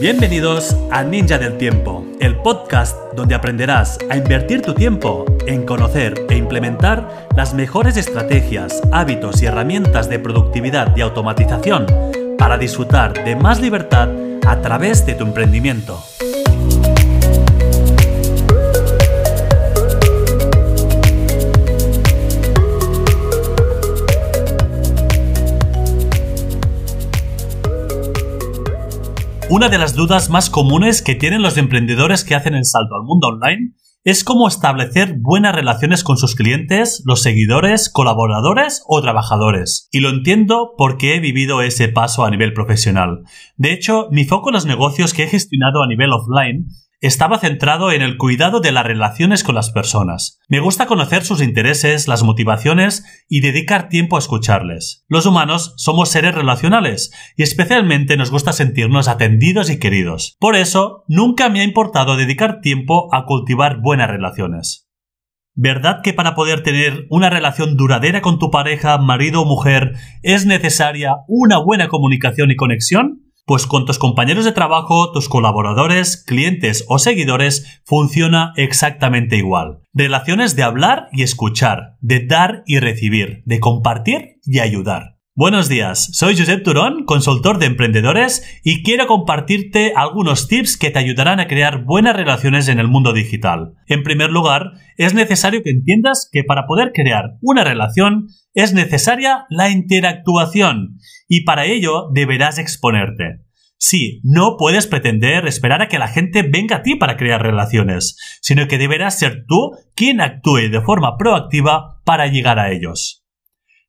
Bienvenidos a Ninja del Tiempo, el podcast donde aprenderás a invertir tu tiempo en conocer e implementar las mejores estrategias, hábitos y herramientas de productividad y automatización para disfrutar de más libertad a través de tu emprendimiento. Una de las dudas más comunes que tienen los emprendedores que hacen el salto al mundo online es cómo establecer buenas relaciones con sus clientes, los seguidores, colaboradores o trabajadores. Y lo entiendo porque he vivido ese paso a nivel profesional. De hecho, mi foco en los negocios que he gestionado a nivel offline estaba centrado en el cuidado de las relaciones con las personas. Me gusta conocer sus intereses, las motivaciones y dedicar tiempo a escucharles. Los humanos somos seres relacionales y especialmente nos gusta sentirnos atendidos y queridos. Por eso, nunca me ha importado dedicar tiempo a cultivar buenas relaciones. ¿Verdad que para poder tener una relación duradera con tu pareja, marido o mujer es necesaria una buena comunicación y conexión? Pues con tus compañeros de trabajo, tus colaboradores, clientes o seguidores funciona exactamente igual. Relaciones de hablar y escuchar, de dar y recibir, de compartir y ayudar. Buenos días, soy Josep Turón, consultor de emprendedores y quiero compartirte algunos tips que te ayudarán a crear buenas relaciones en el mundo digital. En primer lugar, es necesario que entiendas que para poder crear una relación es necesaria la interactuación y para ello deberás exponerte. Sí, no puedes pretender esperar a que la gente venga a ti para crear relaciones, sino que deberás ser tú quien actúe de forma proactiva para llegar a ellos.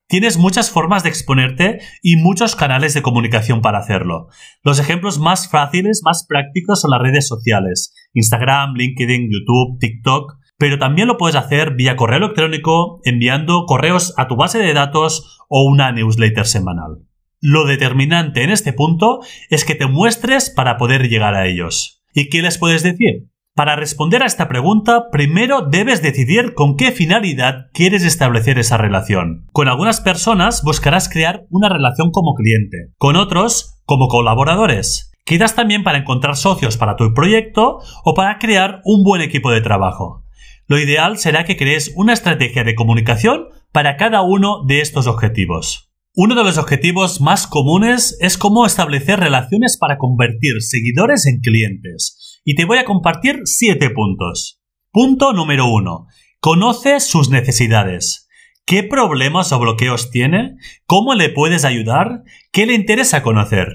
Tienes muchas formas de exponerte y muchos canales de comunicación para hacerlo. Los ejemplos más fáciles, más prácticos son las redes sociales, Instagram, LinkedIn, YouTube, TikTok, pero también lo puedes hacer vía correo electrónico, enviando correos a tu base de datos o una newsletter semanal. Lo determinante en este punto es que te muestres para poder llegar a ellos. ¿Y qué les puedes decir? Para responder a esta pregunta, primero debes decidir con qué finalidad quieres establecer esa relación. Con algunas personas buscarás crear una relación como cliente, con otros como colaboradores. Quizás también para encontrar socios para tu proyecto o para crear un buen equipo de trabajo. Lo ideal será que crees una estrategia de comunicación para cada uno de estos objetivos. Uno de los objetivos más comunes es cómo establecer relaciones para convertir seguidores en clientes. Y te voy a compartir siete puntos. Punto número uno. Conoce sus necesidades. ¿Qué problemas o bloqueos tiene? ¿Cómo le puedes ayudar? ¿Qué le interesa conocer?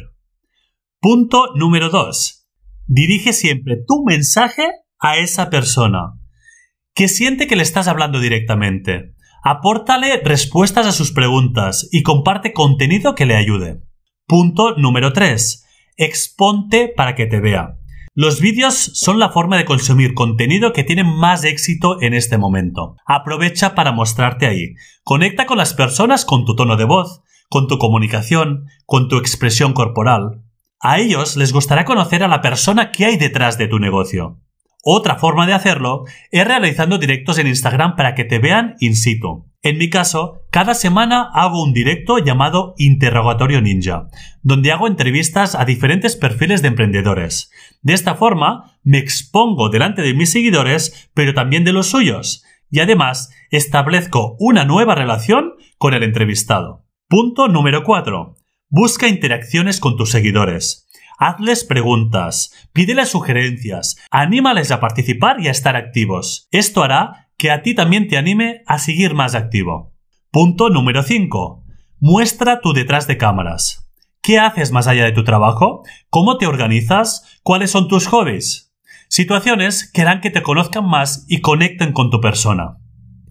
Punto número dos. Dirige siempre tu mensaje a esa persona. Que siente que le estás hablando directamente. Apórtale respuestas a sus preguntas y comparte contenido que le ayude. Punto número 3. Exponte para que te vea. Los vídeos son la forma de consumir contenido que tiene más éxito en este momento. Aprovecha para mostrarte ahí. Conecta con las personas con tu tono de voz, con tu comunicación, con tu expresión corporal. A ellos les gustará conocer a la persona que hay detrás de tu negocio. Otra forma de hacerlo es realizando directos en Instagram para que te vean in situ. En mi caso, cada semana hago un directo llamado Interrogatorio Ninja, donde hago entrevistas a diferentes perfiles de emprendedores. De esta forma, me expongo delante de mis seguidores, pero también de los suyos, y además establezco una nueva relación con el entrevistado. Punto número 4. Busca interacciones con tus seguidores. Hazles preguntas, pídeles sugerencias, anímales a participar y a estar activos. Esto hará que a ti también te anime a seguir más activo. Punto número 5. Muestra tu detrás de cámaras. ¿Qué haces más allá de tu trabajo? ¿Cómo te organizas? ¿Cuáles son tus hobbies? Situaciones que harán que te conozcan más y conecten con tu persona.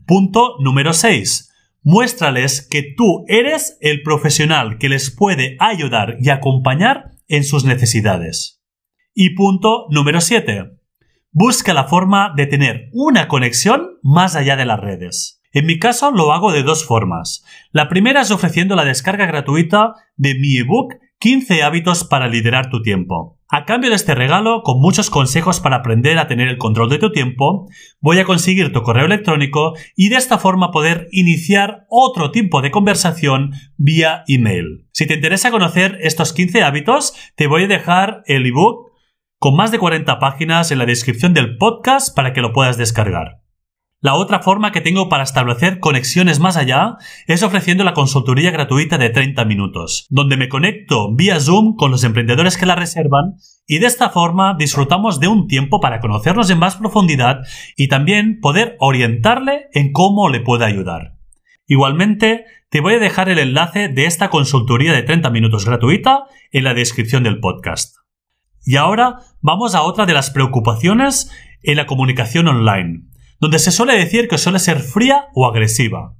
Punto número 6. Muéstrales que tú eres el profesional que les puede ayudar y acompañar en sus necesidades. Y punto número 7. Busca la forma de tener una conexión más allá de las redes. En mi caso lo hago de dos formas. La primera es ofreciendo la descarga gratuita de mi ebook 15 hábitos para liderar tu tiempo. A cambio de este regalo, con muchos consejos para aprender a tener el control de tu tiempo, voy a conseguir tu correo electrónico y de esta forma poder iniciar otro tipo de conversación vía email. Si te interesa conocer estos 15 hábitos, te voy a dejar el ebook con más de 40 páginas en la descripción del podcast para que lo puedas descargar. La otra forma que tengo para establecer conexiones más allá es ofreciendo la consultoría gratuita de 30 minutos, donde me conecto vía Zoom con los emprendedores que la reservan y de esta forma disfrutamos de un tiempo para conocernos en más profundidad y también poder orientarle en cómo le puede ayudar. Igualmente, te voy a dejar el enlace de esta consultoría de 30 minutos gratuita en la descripción del podcast. Y ahora vamos a otra de las preocupaciones en la comunicación online, donde se suele decir que suele ser fría o agresiva.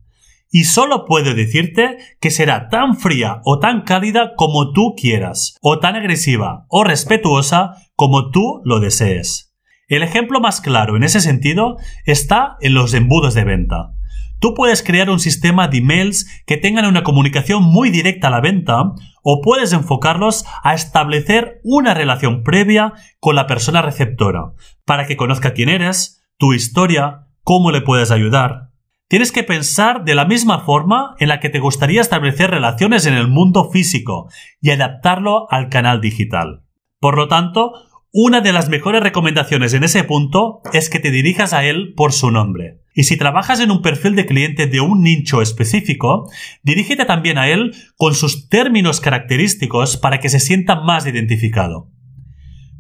Y solo puedo decirte que será tan fría o tan cálida como tú quieras, o tan agresiva o respetuosa como tú lo desees. El ejemplo más claro en ese sentido está en los embudos de venta. Tú puedes crear un sistema de emails que tengan una comunicación muy directa a la venta o puedes enfocarlos a establecer una relación previa con la persona receptora para que conozca quién eres, tu historia, cómo le puedes ayudar. Tienes que pensar de la misma forma en la que te gustaría establecer relaciones en el mundo físico y adaptarlo al canal digital. Por lo tanto, una de las mejores recomendaciones en ese punto es que te dirijas a él por su nombre. Y si trabajas en un perfil de cliente de un nicho específico, dirígete también a él con sus términos característicos para que se sienta más identificado.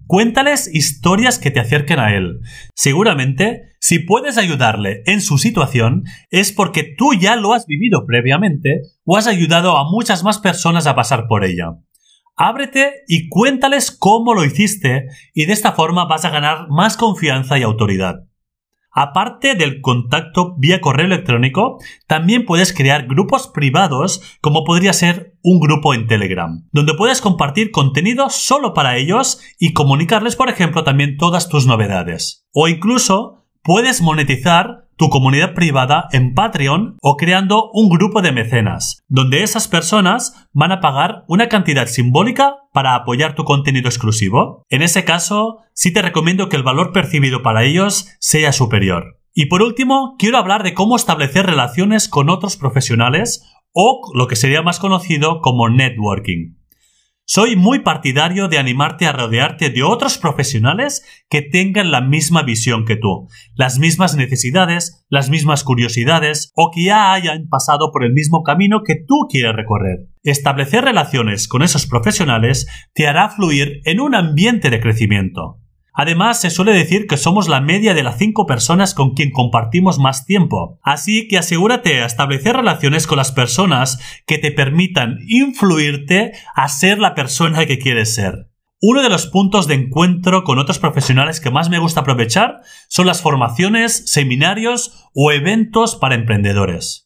Cuéntales historias que te acerquen a él. Seguramente, si puedes ayudarle en su situación, es porque tú ya lo has vivido previamente o has ayudado a muchas más personas a pasar por ella. Ábrete y cuéntales cómo lo hiciste y de esta forma vas a ganar más confianza y autoridad. Aparte del contacto vía correo electrónico, también puedes crear grupos privados como podría ser un grupo en Telegram, donde puedes compartir contenido solo para ellos y comunicarles, por ejemplo, también todas tus novedades. O incluso puedes monetizar tu comunidad privada en Patreon o creando un grupo de mecenas, donde esas personas van a pagar una cantidad simbólica para apoyar tu contenido exclusivo. En ese caso, sí te recomiendo que el valor percibido para ellos sea superior. Y por último, quiero hablar de cómo establecer relaciones con otros profesionales o lo que sería más conocido como networking. Soy muy partidario de animarte a rodearte de otros profesionales que tengan la misma visión que tú, las mismas necesidades, las mismas curiosidades o que ya hayan pasado por el mismo camino que tú quieres recorrer. Establecer relaciones con esos profesionales te hará fluir en un ambiente de crecimiento. Además, se suele decir que somos la media de las cinco personas con quien compartimos más tiempo. Así que asegúrate a establecer relaciones con las personas que te permitan influirte a ser la persona que quieres ser. Uno de los puntos de encuentro con otros profesionales que más me gusta aprovechar son las formaciones, seminarios o eventos para emprendedores.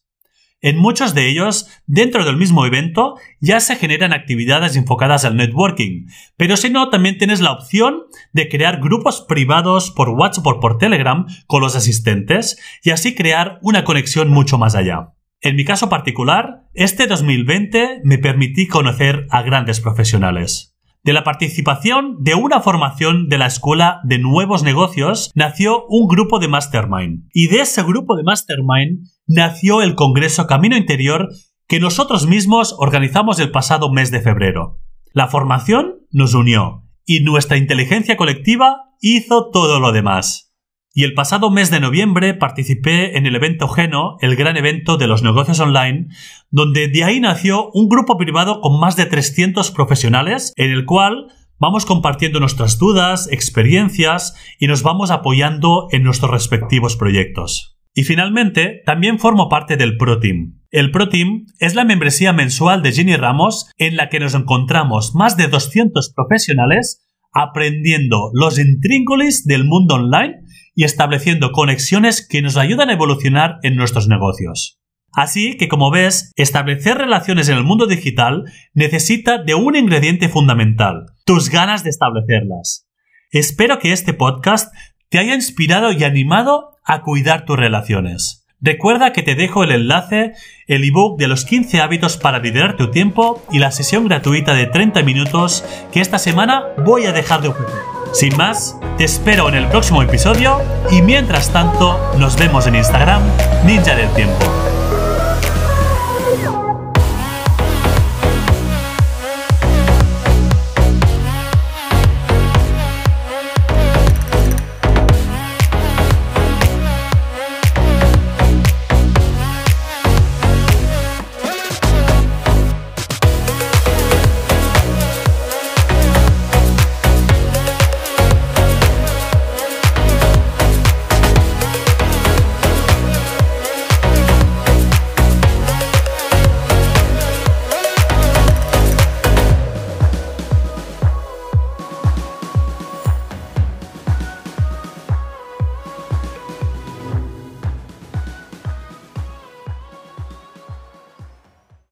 En muchos de ellos, dentro del mismo evento, ya se generan actividades enfocadas al networking, pero si no, también tienes la opción de crear grupos privados por WhatsApp o por Telegram con los asistentes y así crear una conexión mucho más allá. En mi caso particular, este 2020 me permití conocer a grandes profesionales. De la participación de una formación de la Escuela de Nuevos Negocios nació un grupo de Mastermind. Y de ese grupo de Mastermind nació el Congreso Camino Interior que nosotros mismos organizamos el pasado mes de febrero. La formación nos unió y nuestra inteligencia colectiva hizo todo lo demás. Y el pasado mes de noviembre participé en el evento Geno, el gran evento de los negocios online, donde de ahí nació un grupo privado con más de 300 profesionales, en el cual vamos compartiendo nuestras dudas, experiencias y nos vamos apoyando en nuestros respectivos proyectos. Y finalmente, también formo parte del Pro Team. El Pro Team es la membresía mensual de Ginny Ramos en la que nos encontramos más de 200 profesionales aprendiendo los intríngulis del mundo online y estableciendo conexiones que nos ayudan a evolucionar en nuestros negocios. Así que, como ves, establecer relaciones en el mundo digital necesita de un ingrediente fundamental, tus ganas de establecerlas. Espero que este podcast te haya inspirado y animado a cuidar tus relaciones. Recuerda que te dejo el enlace, el ebook de los 15 hábitos para liderar tu tiempo y la sesión gratuita de 30 minutos que esta semana voy a dejar de ofrecer. Sin más, te espero en el próximo episodio y mientras tanto nos vemos en Instagram Ninja del Tiempo.